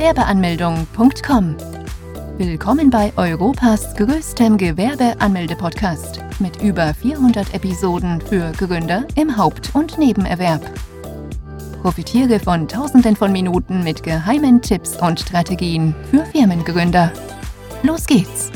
Gewerbeanmeldung.com. Willkommen bei Europas größtem Gewerbeanmelde-Podcast mit über 400 Episoden für Gründer im Haupt- und Nebenerwerb. Profitiere von Tausenden von Minuten mit geheimen Tipps und Strategien für Firmengründer. Los geht's!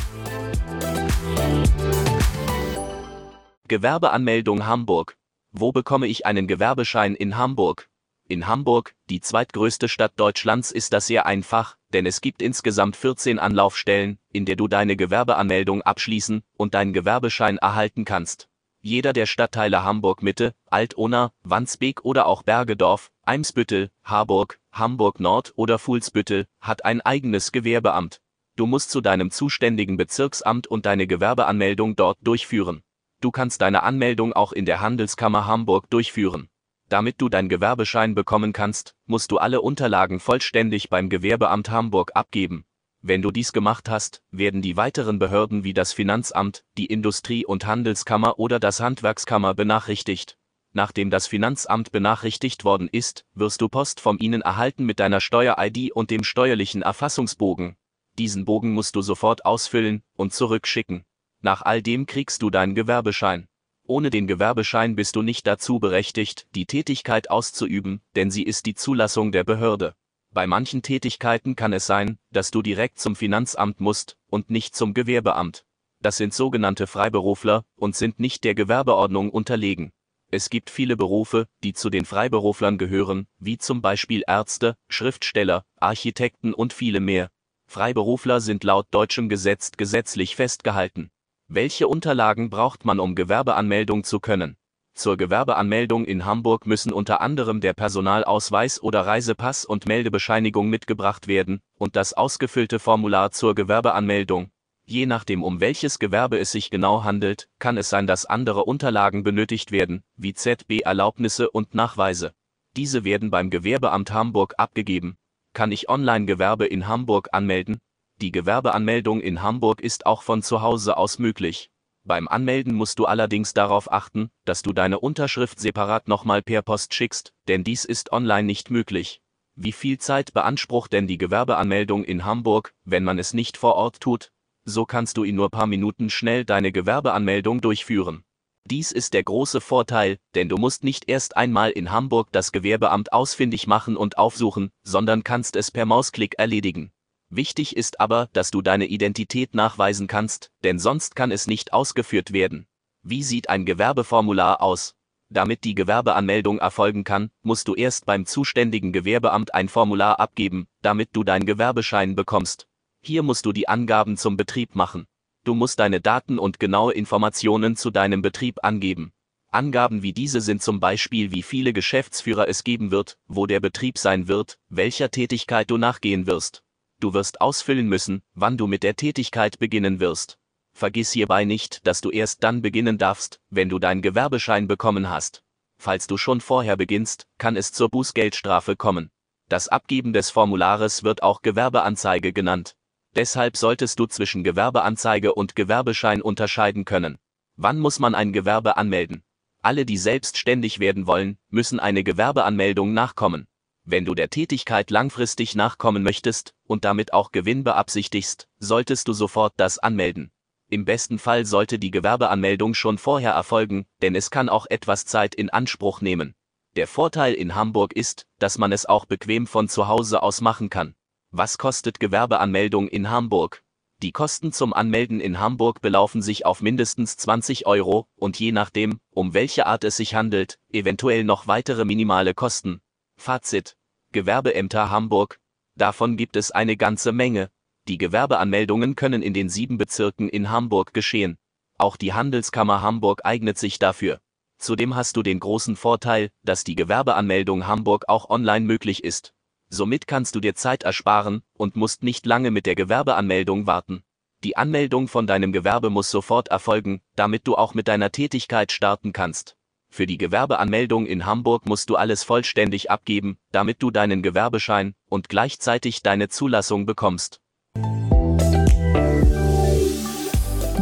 Gewerbeanmeldung Hamburg. Wo bekomme ich einen Gewerbeschein in Hamburg? In Hamburg, die zweitgrößte Stadt Deutschlands, ist das sehr einfach, denn es gibt insgesamt 14 Anlaufstellen, in der du deine Gewerbeanmeldung abschließen und deinen Gewerbeschein erhalten kannst. Jeder der Stadtteile Hamburg Mitte, Altona, Wandsbek oder auch Bergedorf, Eimsbüttel, Harburg, Hamburg Nord oder Fuhlsbüttel hat ein eigenes Gewerbeamt. Du musst zu deinem zuständigen Bezirksamt und deine Gewerbeanmeldung dort durchführen. Du kannst deine Anmeldung auch in der Handelskammer Hamburg durchführen. Damit du dein Gewerbeschein bekommen kannst, musst du alle Unterlagen vollständig beim Gewerbeamt Hamburg abgeben. Wenn du dies gemacht hast, werden die weiteren Behörden wie das Finanzamt, die Industrie- und Handelskammer oder das Handwerkskammer benachrichtigt. Nachdem das Finanzamt benachrichtigt worden ist, wirst du Post von ihnen erhalten mit deiner Steuer-ID und dem steuerlichen Erfassungsbogen. Diesen Bogen musst du sofort ausfüllen und zurückschicken. Nach all dem kriegst du deinen Gewerbeschein. Ohne den Gewerbeschein bist du nicht dazu berechtigt, die Tätigkeit auszuüben, denn sie ist die Zulassung der Behörde. Bei manchen Tätigkeiten kann es sein, dass du direkt zum Finanzamt musst und nicht zum Gewerbeamt. Das sind sogenannte Freiberufler und sind nicht der Gewerbeordnung unterlegen. Es gibt viele Berufe, die zu den Freiberuflern gehören, wie zum Beispiel Ärzte, Schriftsteller, Architekten und viele mehr. Freiberufler sind laut deutschem Gesetz gesetzlich festgehalten. Welche Unterlagen braucht man, um Gewerbeanmeldung zu können? Zur Gewerbeanmeldung in Hamburg müssen unter anderem der Personalausweis oder Reisepass und Meldebescheinigung mitgebracht werden und das ausgefüllte Formular zur Gewerbeanmeldung. Je nachdem, um welches Gewerbe es sich genau handelt, kann es sein, dass andere Unterlagen benötigt werden, wie ZB-Erlaubnisse und Nachweise. Diese werden beim Gewerbeamt Hamburg abgegeben. Kann ich Online-Gewerbe in Hamburg anmelden? Die Gewerbeanmeldung in Hamburg ist auch von zu Hause aus möglich. Beim Anmelden musst du allerdings darauf achten, dass du deine Unterschrift separat nochmal per Post schickst, denn dies ist online nicht möglich. Wie viel Zeit beansprucht denn die Gewerbeanmeldung in Hamburg, wenn man es nicht vor Ort tut? So kannst du in nur paar Minuten schnell deine Gewerbeanmeldung durchführen. Dies ist der große Vorteil, denn du musst nicht erst einmal in Hamburg das Gewerbeamt ausfindig machen und aufsuchen, sondern kannst es per Mausklick erledigen. Wichtig ist aber, dass du deine Identität nachweisen kannst, denn sonst kann es nicht ausgeführt werden. Wie sieht ein Gewerbeformular aus? Damit die Gewerbeanmeldung erfolgen kann, musst du erst beim zuständigen Gewerbeamt ein Formular abgeben, damit du deinen Gewerbeschein bekommst. Hier musst du die Angaben zum Betrieb machen. Du musst deine Daten und genaue Informationen zu deinem Betrieb angeben. Angaben wie diese sind zum Beispiel, wie viele Geschäftsführer es geben wird, wo der Betrieb sein wird, welcher Tätigkeit du nachgehen wirst. Du wirst ausfüllen müssen, wann du mit der Tätigkeit beginnen wirst. Vergiss hierbei nicht, dass du erst dann beginnen darfst, wenn du deinen Gewerbeschein bekommen hast. Falls du schon vorher beginnst, kann es zur Bußgeldstrafe kommen. Das Abgeben des Formulares wird auch Gewerbeanzeige genannt. Deshalb solltest du zwischen Gewerbeanzeige und Gewerbeschein unterscheiden können. Wann muss man ein Gewerbe anmelden? Alle, die selbstständig werden wollen, müssen eine Gewerbeanmeldung nachkommen. Wenn du der Tätigkeit langfristig nachkommen möchtest und damit auch Gewinn beabsichtigst, solltest du sofort das anmelden. Im besten Fall sollte die Gewerbeanmeldung schon vorher erfolgen, denn es kann auch etwas Zeit in Anspruch nehmen. Der Vorteil in Hamburg ist, dass man es auch bequem von zu Hause aus machen kann. Was kostet Gewerbeanmeldung in Hamburg? Die Kosten zum Anmelden in Hamburg belaufen sich auf mindestens 20 Euro und je nachdem, um welche Art es sich handelt, eventuell noch weitere minimale Kosten. Fazit. Gewerbeämter Hamburg. Davon gibt es eine ganze Menge. Die Gewerbeanmeldungen können in den sieben Bezirken in Hamburg geschehen. Auch die Handelskammer Hamburg eignet sich dafür. Zudem hast du den großen Vorteil, dass die Gewerbeanmeldung Hamburg auch online möglich ist. Somit kannst du dir Zeit ersparen und musst nicht lange mit der Gewerbeanmeldung warten. Die Anmeldung von deinem Gewerbe muss sofort erfolgen, damit du auch mit deiner Tätigkeit starten kannst. Für die Gewerbeanmeldung in Hamburg musst du alles vollständig abgeben, damit du deinen Gewerbeschein und gleichzeitig deine Zulassung bekommst.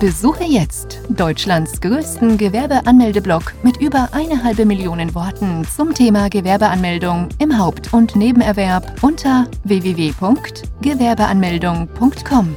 Besuche jetzt Deutschlands größten Gewerbeanmeldeblock mit über eine halbe Million Worten zum Thema Gewerbeanmeldung im Haupt- und Nebenerwerb unter www.gewerbeanmeldung.com.